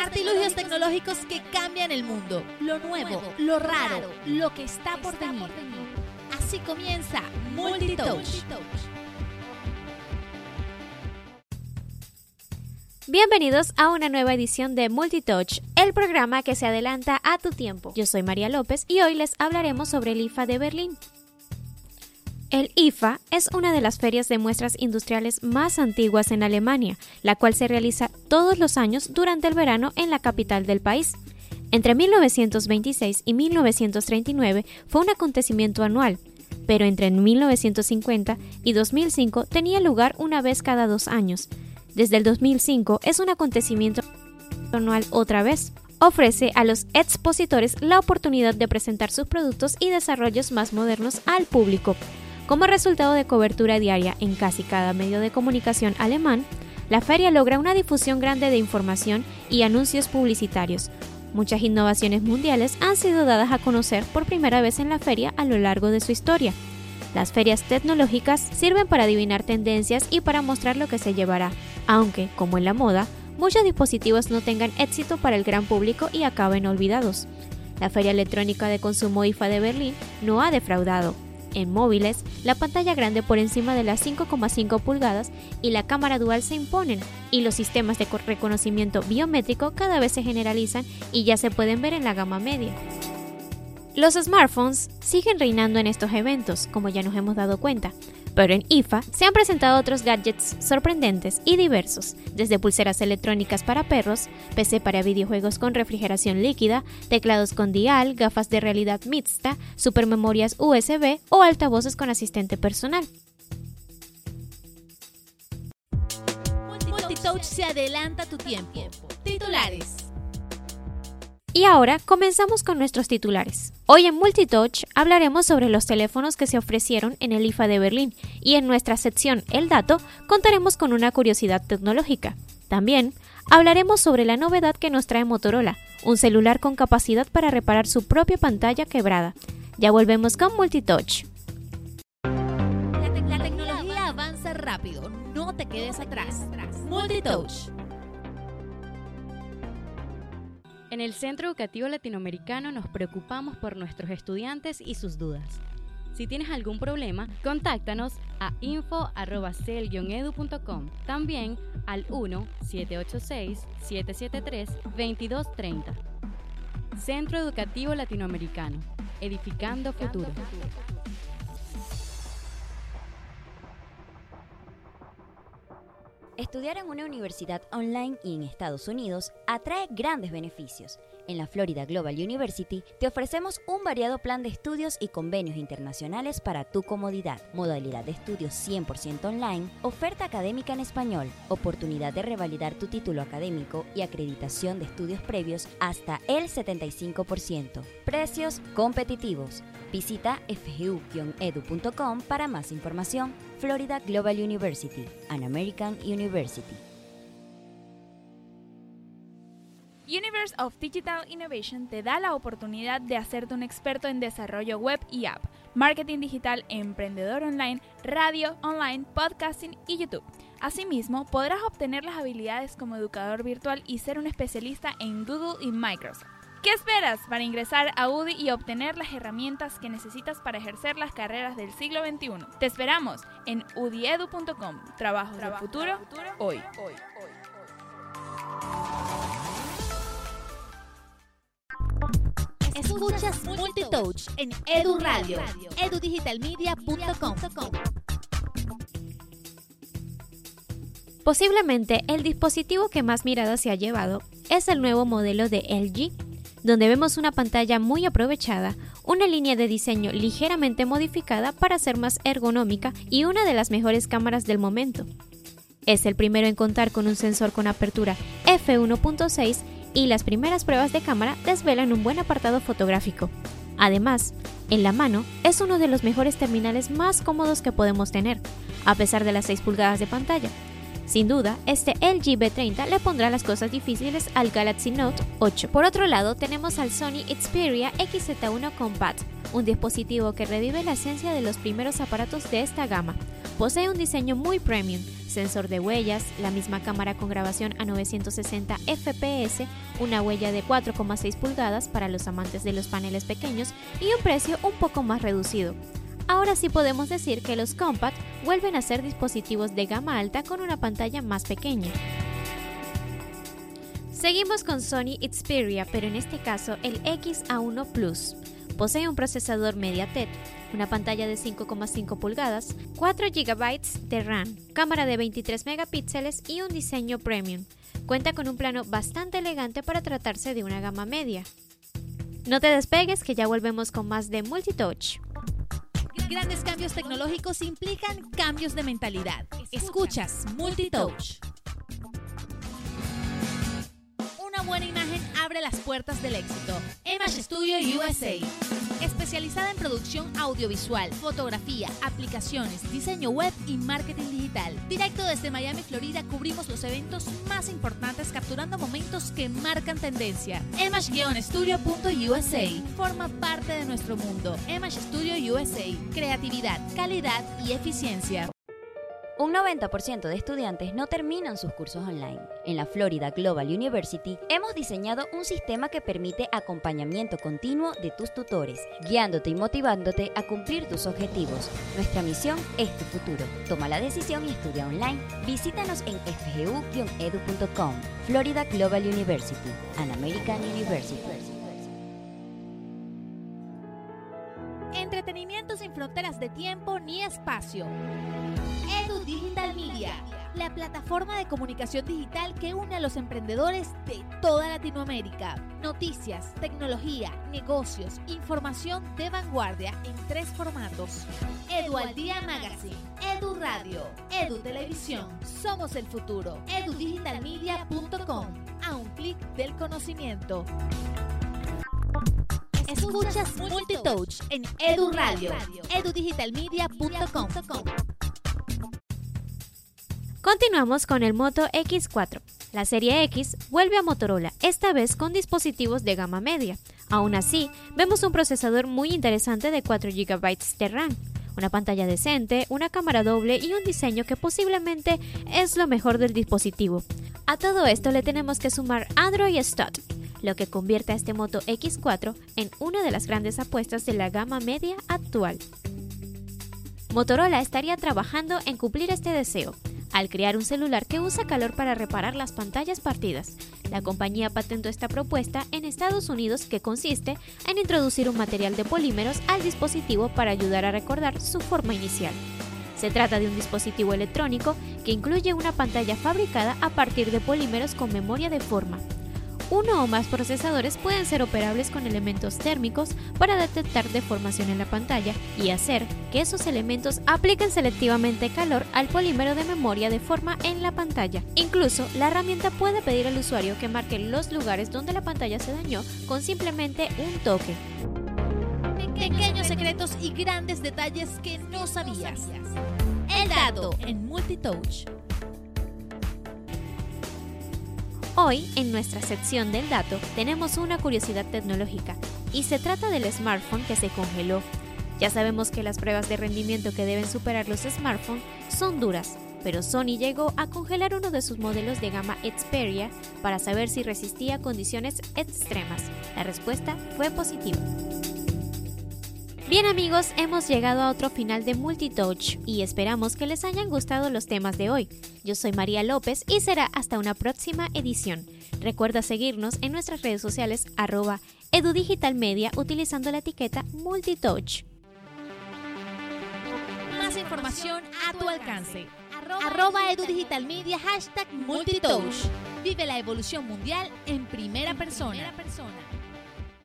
Artilugios tecnológicos que cambian el mundo. Lo nuevo, lo raro, lo que está por venir. Así comienza Multitouch. Bienvenidos a una nueva edición de Multitouch, el programa que se adelanta a tu tiempo. Yo soy María López y hoy les hablaremos sobre el IFA de Berlín. El IFA es una de las ferias de muestras industriales más antiguas en Alemania, la cual se realiza todos los años durante el verano en la capital del país. Entre 1926 y 1939 fue un acontecimiento anual, pero entre 1950 y 2005 tenía lugar una vez cada dos años. Desde el 2005 es un acontecimiento anual otra vez. Ofrece a los expositores la oportunidad de presentar sus productos y desarrollos más modernos al público. Como resultado de cobertura diaria en casi cada medio de comunicación alemán, la feria logra una difusión grande de información y anuncios publicitarios. Muchas innovaciones mundiales han sido dadas a conocer por primera vez en la feria a lo largo de su historia. Las ferias tecnológicas sirven para adivinar tendencias y para mostrar lo que se llevará, aunque, como en la moda, muchos dispositivos no tengan éxito para el gran público y acaben olvidados. La Feria Electrónica de Consumo IFA de Berlín no ha defraudado. En móviles, la pantalla grande por encima de las 5,5 pulgadas y la cámara dual se imponen, y los sistemas de reconocimiento biométrico cada vez se generalizan y ya se pueden ver en la gama media. Los smartphones siguen reinando en estos eventos, como ya nos hemos dado cuenta, pero en IFA se han presentado otros gadgets sorprendentes y diversos, desde pulseras electrónicas para perros, PC para videojuegos con refrigeración líquida, teclados con dial, gafas de realidad mixta, supermemorias USB o altavoces con asistente personal. Multitouch se adelanta tu tiempo. Titulares. Y ahora comenzamos con nuestros titulares. Hoy en Multitouch hablaremos sobre los teléfonos que se ofrecieron en el IFA de Berlín y en nuestra sección El Dato contaremos con una curiosidad tecnológica. También hablaremos sobre la novedad que nos trae Motorola, un celular con capacidad para reparar su propia pantalla quebrada. Ya volvemos con Multitouch. La, te- la tecnología avanza rápido. No te quedes atrás. Multitouch. En el Centro Educativo Latinoamericano nos preocupamos por nuestros estudiantes y sus dudas. Si tienes algún problema, contáctanos a info.cel-edu.com. También al 1-786-773-2230. Centro Educativo Latinoamericano. Edificando futuro. Estudiar en una universidad online y en Estados Unidos atrae grandes beneficios. En la Florida Global University te ofrecemos un variado plan de estudios y convenios internacionales para tu comodidad. Modalidad de estudios 100% online, oferta académica en español, oportunidad de revalidar tu título académico y acreditación de estudios previos hasta el 75%. Precios competitivos. Visita fgu-edu.com para más información. Florida Global University, an American University. Universe of Digital Innovation te da la oportunidad de hacerte un experto en desarrollo web y app, marketing digital, emprendedor online, radio online, podcasting y YouTube. Asimismo, podrás obtener las habilidades como educador virtual y ser un especialista en Google y Microsoft. ¿Qué esperas para ingresar a UDI y obtener las herramientas que necesitas para ejercer las carreras del siglo XXI? Te esperamos en udiedu.com. Trabajos del futuro, hoy. Escuchas Multitouch en Edu Radio, edudigitalmedia.com. Posiblemente el dispositivo que más mirada se ha llevado es el nuevo modelo de LG, donde vemos una pantalla muy aprovechada, una línea de diseño ligeramente modificada para ser más ergonómica y una de las mejores cámaras del momento. Es el primero en contar con un sensor con apertura f1.6 y las primeras pruebas de cámara desvelan un buen apartado fotográfico. Además, en la mano es uno de los mejores terminales más cómodos que podemos tener, a pesar de las 6 pulgadas de pantalla. Sin duda, este LG B30 le pondrá las cosas difíciles al Galaxy Note 8. Por otro lado, tenemos al Sony Xperia XZ1 Compact, un dispositivo que revive la esencia de los primeros aparatos de esta gama. Posee un diseño muy premium, sensor de huellas, la misma cámara con grabación a 960 fps, una huella de 4,6 pulgadas para los amantes de los paneles pequeños y un precio un poco más reducido. Ahora sí podemos decir que los Compact vuelven a ser dispositivos de gama alta con una pantalla más pequeña. Seguimos con Sony Xperia, pero en este caso el XA1 Plus. Posee un procesador MediaTek, una pantalla de 5,5 pulgadas, 4 GB de RAM, cámara de 23 megapíxeles y un diseño premium. Cuenta con un plano bastante elegante para tratarse de una gama media. No te despegues que ya volvemos con más de Multitouch. Grandes cambios tecnológicos implican cambios de mentalidad. Escuchas Multitouch. Una buena imagen abre las puertas del éxito. Image Studio USA. Especializada en producción audiovisual, fotografía, aplicaciones, diseño web y marketing digital. Directo desde Miami, Florida, cubrimos los eventos más importantes capturando momentos que marcan tendencia. Image-studio.usa forma parte de nuestro mundo. Image Studio USA. Creatividad, calidad y eficiencia. Un 90% de estudiantes no terminan sus cursos online. En la Florida Global University hemos diseñado un sistema que permite acompañamiento continuo de tus tutores, guiándote y motivándote a cumplir tus objetivos. Nuestra misión es tu futuro. Toma la decisión y estudia online. Visítanos en fgu-edu.com. Florida Global University, an American University. De tiempo ni espacio. Edu Digital Media, la plataforma de comunicación digital que une a los emprendedores de toda Latinoamérica. Noticias, tecnología, negocios, información de vanguardia en tres formatos. Edu al Día Magazine, Edu Radio, Edu Televisión. Somos el futuro. edudigitalmedia.com. A un clic del conocimiento. Escuchas Multitouch en Edu Radio, edudigitalmedia.com. Continuamos con el Moto X4. La serie X vuelve a Motorola, esta vez con dispositivos de gama media. Aún así, vemos un procesador muy interesante de 4 GB de RAM, una pantalla decente, una cámara doble y un diseño que posiblemente es lo mejor del dispositivo. A todo esto le tenemos que sumar Android Stud, lo que convierte a este Moto X4 en una de las grandes apuestas de la gama media actual. Motorola estaría trabajando en cumplir este deseo, al crear un celular que usa calor para reparar las pantallas partidas. La compañía patentó esta propuesta en Estados Unidos que consiste en introducir un material de polímeros al dispositivo para ayudar a recordar su forma inicial. Se trata de un dispositivo electrónico que incluye una pantalla fabricada a partir de polímeros con memoria de forma, uno o más procesadores pueden ser operables con elementos térmicos para detectar deformación en la pantalla y hacer que esos elementos apliquen selectivamente calor al polímero de memoria de forma en la pantalla. Incluso, la herramienta puede pedir al usuario que marque los lugares donde la pantalla se dañó con simplemente un toque. Pequeños secretos y grandes detalles que no sabías. El dato en Multitouch. Hoy, en nuestra sección del dato, tenemos una curiosidad tecnológica y se trata del smartphone que se congeló. Ya sabemos que las pruebas de rendimiento que deben superar los smartphones son duras, pero Sony llegó a congelar uno de sus modelos de gama Xperia para saber si resistía condiciones extremas. La respuesta fue positiva. Bien amigos, hemos llegado a otro final de Multitouch y esperamos que les hayan gustado los temas de hoy. Yo soy María López y será hasta una próxima edición. Recuerda seguirnos en nuestras redes sociales arroba edudigitalmedia utilizando la etiqueta Multitouch. Más información a tu alcance. Arroba edudigitalmedia hashtag Multitouch. Vive la evolución mundial en primera persona.